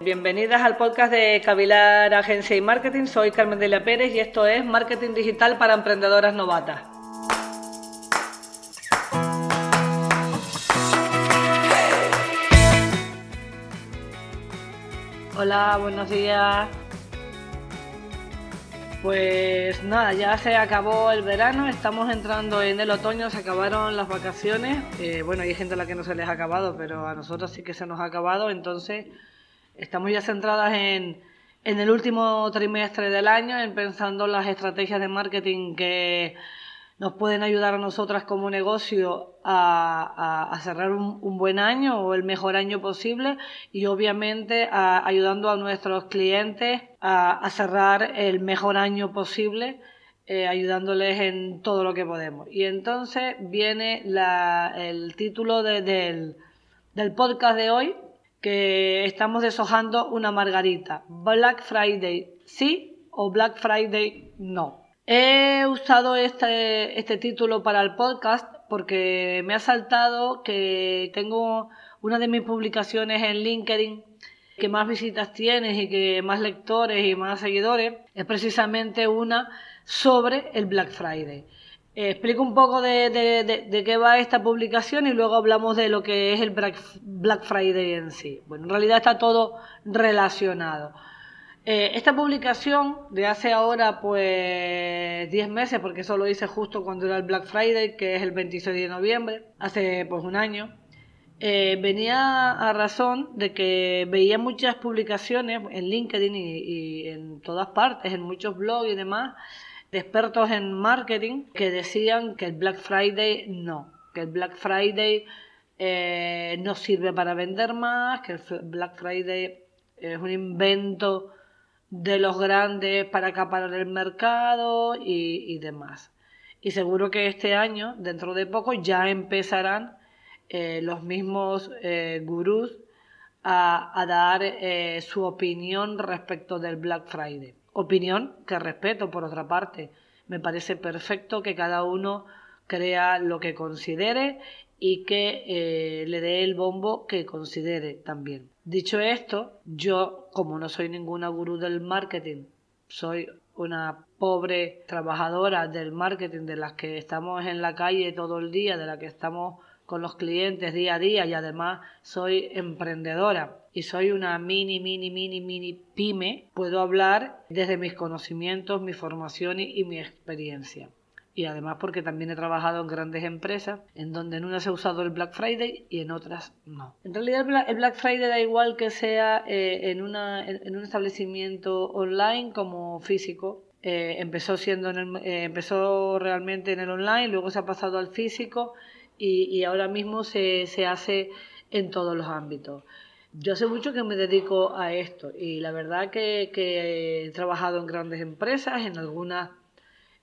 Bienvenidas al podcast de Cavilar Agencia y Marketing. Soy Carmen Delia Pérez y esto es Marketing Digital para Emprendedoras Novatas. Hola, buenos días. Pues nada, ya se acabó el verano, estamos entrando en el otoño, se acabaron las vacaciones. Eh, bueno, hay gente a la que no se les ha acabado, pero a nosotros sí que se nos ha acabado, entonces estamos ya centradas en, en el último trimestre del año, en pensando las estrategias de marketing que nos pueden ayudar a nosotras como negocio a, cerrar un, buen año o el mejor año posible y obviamente ayudando a nuestros clientes a, cerrar el mejor año posible. Eh, ayudándoles en todo lo que podemos. Y entonces viene el título del, del podcast de hoy, que estamos deshojando una margarita. Black Friday sí o Black Friday no. He usado este, este título para el podcast porque me ha saltado que tengo una de mis publicaciones en LinkedIn que más visitas tienes y que más lectores y más seguidores es precisamente una sobre el Black Friday. Explico un poco de, de, qué va esta publicación y luego hablamos de lo que es el Black Friday en sí. Bueno, en realidad está todo relacionado. Eh, esta publicación de hace ahora pues 10 meses, porque eso lo hice justo cuando era el Black Friday, que es el 26 de noviembre, hace pues un año, eh, venía a razón de que veía muchas publicaciones en LinkedIn y, en todas partes, en muchos blogs y demás, expertos en marketing que decían que el Black Friday no, que el Black Friday eh, no sirve para vender más, que el Black Friday es un invento de los grandes para acaparar el mercado y, demás. Y seguro que este año, dentro de poco, ya empezarán eh, los mismos eh, gurús a, dar su opinión respecto del Black Friday. Opinión que respeto, por otra parte. Me parece perfecto que cada uno crea lo que considere y que le dé el bombo que considere también. Dicho esto, yo, como no soy ninguna gurú del marketing, soy una pobre trabajadora del marketing, de las que estamos en la calle todo el día, de la que estamos con los clientes día a día y además soy emprendedora y soy una mini, mini, mini, mini pyme, puedo hablar desde mis conocimientos, mi formación y, mi experiencia y además porque también he trabajado en grandes empresas en donde en unas ha usado el Black Friday y en otras no. En realidad el Black Friday da igual que sea eh, en, una, en, un establecimiento online como físico. Eh, empezó siendo en eh, empezó realmente en el online, luego se ha pasado al físico y, y ahora mismo se, se hace en todos los ámbitos. Yo hace mucho que me dedico a esto y la verdad que, que he trabajado en grandes empresas, en algunas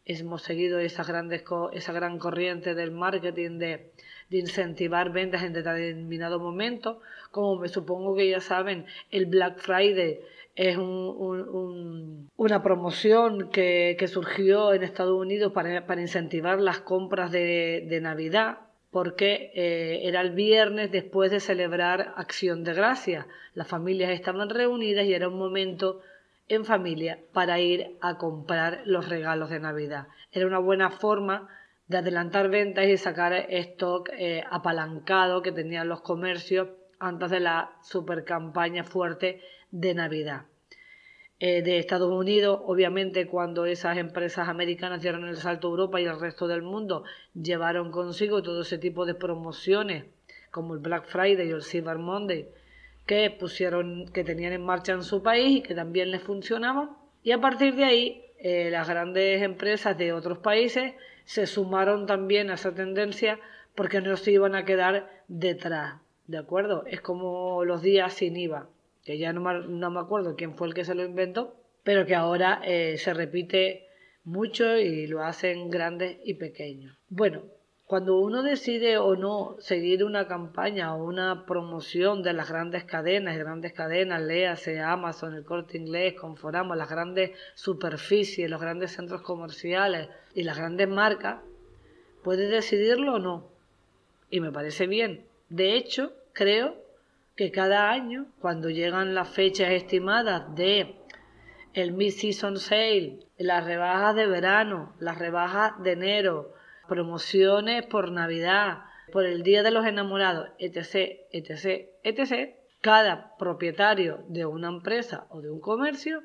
hemos seguido esa, grandes, gran corriente del marketing de, incentivar ventas en determinado momento. Como me supongo que ya saben, el Black Friday es una promoción que, surgió en Estados Unidos para, incentivar las compras de, Navidad, porque eh, era el viernes después de celebrar Acción de Gracia. Las familias estaban reunidas y era un momento en familia para ir a comprar los regalos de Navidad. Era una buena forma de adelantar ventas y sacar stock eh, apalancado que tenían los comercios antes de la super campaña fuerte de Navidad. Eh, de Estados Unidos, obviamente cuando esas empresas americanas dieron el salto a Europa y al resto del mundo, llevaron consigo todo ese tipo de promociones como el Black Friday y el Cyber Monday, que pusieron, que tenían en marcha en su país y que también les funcionaban. Y a partir de ahí, eh, las grandes empresas de otros países se sumaron también a esa tendencia porque no se iban a quedar detrás. ¿De acuerdo? Es como los días sin IVA, que ya no me, no me acuerdo quién fue el que se lo inventó, pero que ahora eh, se repite mucho y lo hacen grandes y pequeños. Bueno, cuando uno decide o no seguir una campaña o una promoción de las grandes cadenas, grandes cadenas, léase Amazon, el corte inglés, Conforama, las grandes superficies, los grandes centros comerciales y las grandes marcas, puede decidirlo o no. Y me parece bien. De hecho, creo que cada año, cuando llegan las fechas estimadas de el Mid-Season Sale, las rebajas de verano, las rebajas de enero, promociones por Navidad, por el Día de los Enamorados, etc., etc., etc., cada propietario de una empresa o de un comercio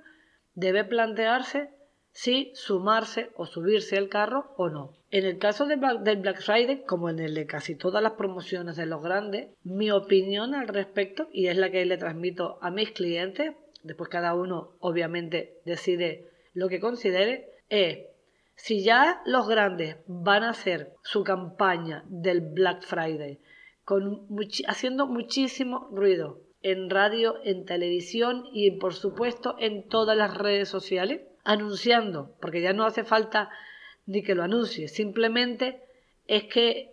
debe plantearse si sumarse o subirse al carro o no. En el caso del Black Friday, como en el de casi todas las promociones de los grandes, mi opinión al respecto, y es la que le transmito a mis clientes, después cada uno obviamente decide lo que considere, es si ya los grandes van a hacer su campaña del Black Friday haciendo muchísimo ruido en radio, en televisión y por supuesto en todas las redes sociales, anunciando, porque ya no hace falta ni que lo anuncie, simplemente es que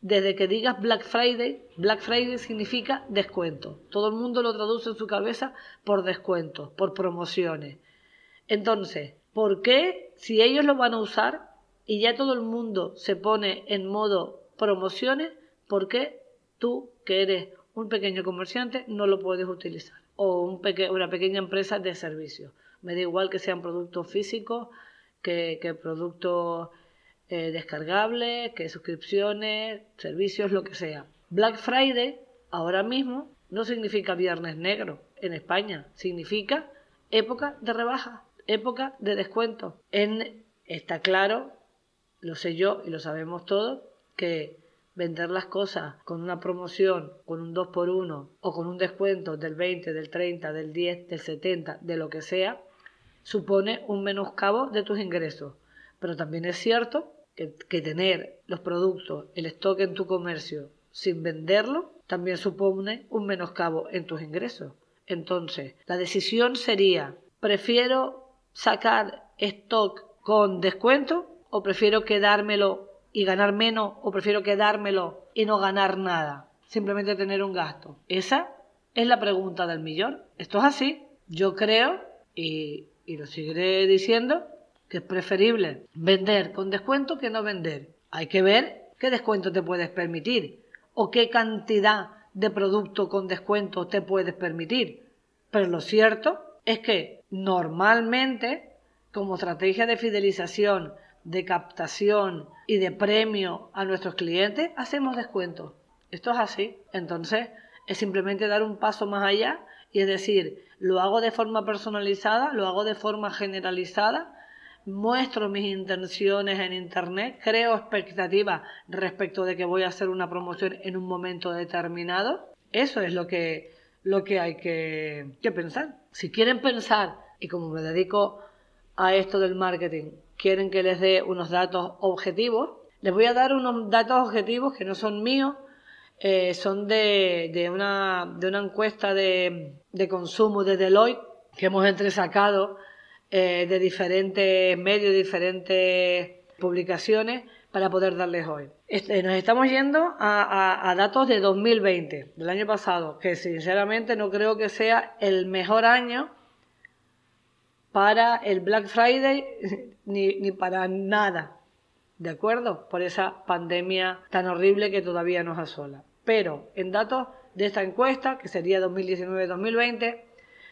desde que digas Black Friday, Black Friday significa descuento. Todo el mundo lo traduce en su cabeza por descuentos, por promociones. Entonces, ¿por qué si ellos lo van a usar y ya todo el mundo se pone en modo promociones, por qué tú que eres un pequeño comerciante no lo puedes utilizar? O un una pequeña empresa de servicios. Me da igual que sean productos físicos, que, productos eh, descargables, que suscripciones, servicios, lo que sea. Black Friday, ahora mismo, no significa viernes negro en España, significa época de rebaja, época de descuento. En, está claro, lo sé yo y lo sabemos todos, que vender las cosas con una promoción, con un 2x1 o con un descuento del 20, del 30, del 10, del 70, de lo que sea, supone un menoscabo de tus ingresos. Pero también es cierto que, tener los productos, el stock en tu comercio sin venderlo, también supone un menoscabo en tus ingresos. Entonces, la decisión sería, ¿prefiero sacar stock con descuento o prefiero quedármelo y ganar menos o prefiero quedármelo y no ganar nada? Simplemente tener un gasto. Esa es la pregunta del millón. Esto es así. Yo creo, y y lo seguiré diciendo, que es preferible vender con descuento que no vender. Hay que ver qué descuento te puedes permitir o qué cantidad de producto con descuento te puedes permitir. Pero lo cierto es que normalmente, como estrategia de fidelización, de captación y de premio a nuestros clientes, hacemos descuentos. Esto es así. Entonces, es simplemente dar un paso más allá y es decir, lo hago de forma personalizada, lo hago de forma generalizada, muestro mis intenciones en Internet, creo expectativas respecto de que voy a hacer una promoción en un momento determinado. Eso es lo que, lo que hay que, que pensar. Si quieren pensar, y como me dedico a esto del marketing, quieren que les dé unos datos objetivos, les voy a dar unos datos objetivos que no son míos, eh, son de, de, una, de una encuesta de, de, consumo de Deloitte que hemos entresacado eh, de diferentes medios, diferentes publicaciones para poder darles hoy. Este, nos estamos yendo a, a, datos de 2020, del año pasado, que sinceramente no creo que sea el mejor año para el Black Friday ni, ni para nada, ¿de acuerdo? Por esa pandemia tan horrible que todavía nos asola. Pero en datos de esta encuesta, que sería 2019-2020,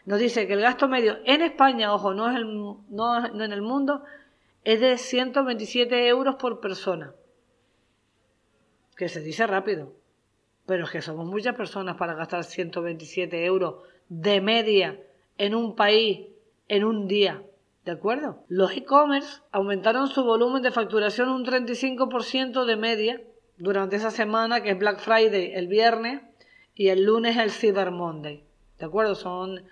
nos dice que el gasto medio en España, ojo, no, es el, no, en el mundo, es de 127 euros por persona. Que se dice rápido, pero es que somos muchas personas para gastar 127 euros de media en un país en un día. ¿De acuerdo? Los e-commerce aumentaron su volumen de facturación un 35% de media durante esa semana que es Black Friday el viernes y el lunes el Cyber Monday. ¿De acuerdo? Son,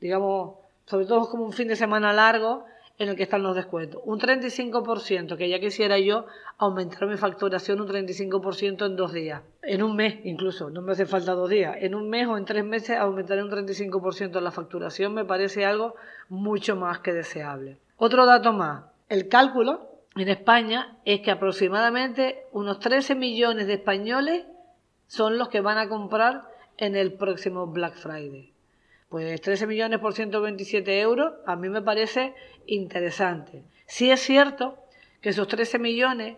digamos, sobre todo como un fin de semana largo en el que están los descuentos. Un 35%, que ya quisiera yo aumentar mi facturación un 35% en dos días. En un mes incluso, no me hace falta dos días. En un mes o en tres meses aumentaré un 35% la facturación me parece algo mucho más que deseable. Otro dato más. El cálculo en España es que aproximadamente unos 13 millones de españoles son los que van a comprar en el próximo Black Friday. Pues 13 millones por 127 euros a mí me parece interesante. Sí es cierto que esos 13 millones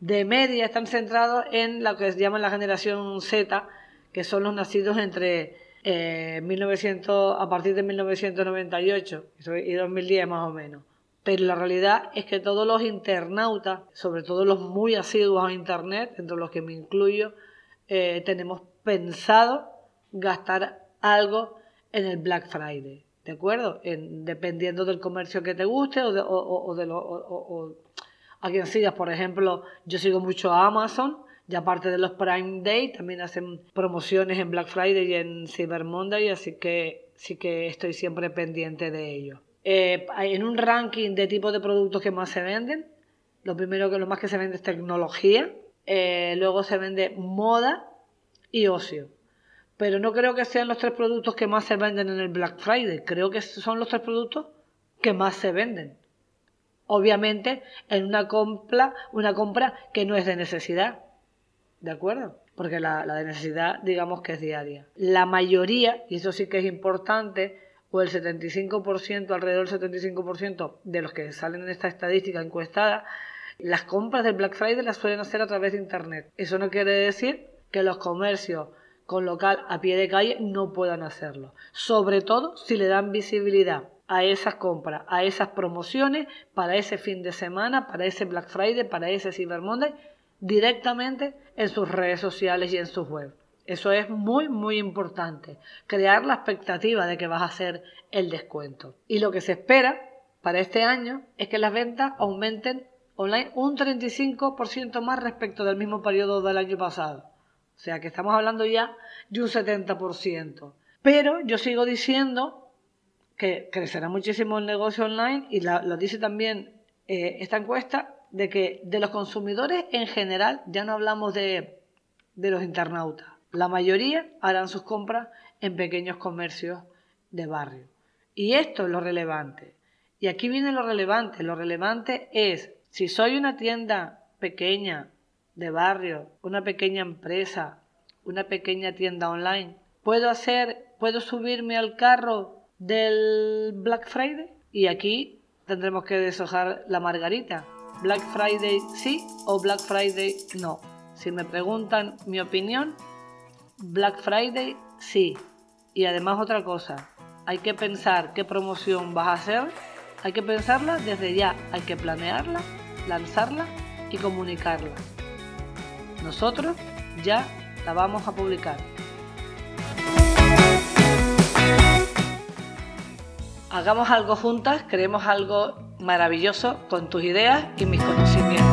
de media están centrados en lo que se llama la generación Z, que son los nacidos entre eh, 1900, a partir de 1998 y 2010 más o menos. Pero la realidad es que todos los internautas, sobre todo los muy asiduos a Internet, entre los que me incluyo, eh, tenemos pensado gastar algo en el Black Friday. ¿De acuerdo? En, dependiendo del comercio que te guste o de, o, de lo, a quien sigas. Por ejemplo, yo sigo mucho a Amazon y aparte de los Prime Day, también hacen promociones en Black Friday y en Cyber Monday, así que sí que estoy siempre pendiente de ello. Eh, en un ranking de tipos de productos que más se venden, lo primero que lo más que se vende es tecnología, eh, luego se vende moda y ocio. Pero no creo que sean los tres productos que más se venden en el Black Friday, creo que son los tres productos que más se venden. Obviamente en una compra, una compra que no es de necesidad, ¿de acuerdo? Porque la, de necesidad digamos que es diaria. La mayoría, y eso sí que es importante, o el 75%, alrededor del 75% de los que salen en esta estadística encuestada, las compras del Black Friday las suelen hacer a través de Internet. Eso no quiere decir que los comercios con local a pie de calle no puedan hacerlo. Sobre todo si le dan visibilidad a esas compras, a esas promociones para ese fin de semana, para ese Black Friday, para ese Cyber Monday, directamente en sus redes sociales y en sus web. Eso es muy, muy importante. Crear la expectativa de que vas a hacer el descuento. Y lo que se espera para este año es que las ventas aumenten online un 35% más respecto del mismo periodo del año pasado. O sea que estamos hablando ya de un 70%. Pero yo sigo diciendo que crecerá muchísimo el negocio online y lo dice también eh, esta encuesta de que de los consumidores en general, ya no hablamos de, de los internautas, la mayoría harán sus compras en pequeños comercios de barrio. Y esto es lo relevante. Y aquí viene lo relevante. Lo relevante es, si soy una tienda pequeña, de barrio, una pequeña empresa, una pequeña tienda online, ¿puedo hacer, puedo subirme al carro del Black Friday? Y aquí tendremos que deshojar la margarita. Black Friday sí o Black Friday no. Si me preguntan mi opinión, Black Friday sí. Y además otra cosa, hay que pensar qué promoción vas a hacer, hay que pensarla desde ya, hay que planearla, lanzarla y comunicarla. Nosotros ya la vamos a publicar. Hagamos algo juntas, creemos algo maravilloso con tus ideas y mis conocimientos.